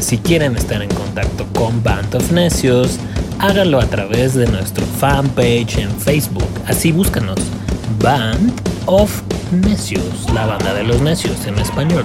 Si quieren estar en contacto con Band of Necios, háganlo a través de nuestro fanpage en Facebook. Así búscanos. Band of Necios, la banda de los necios en español.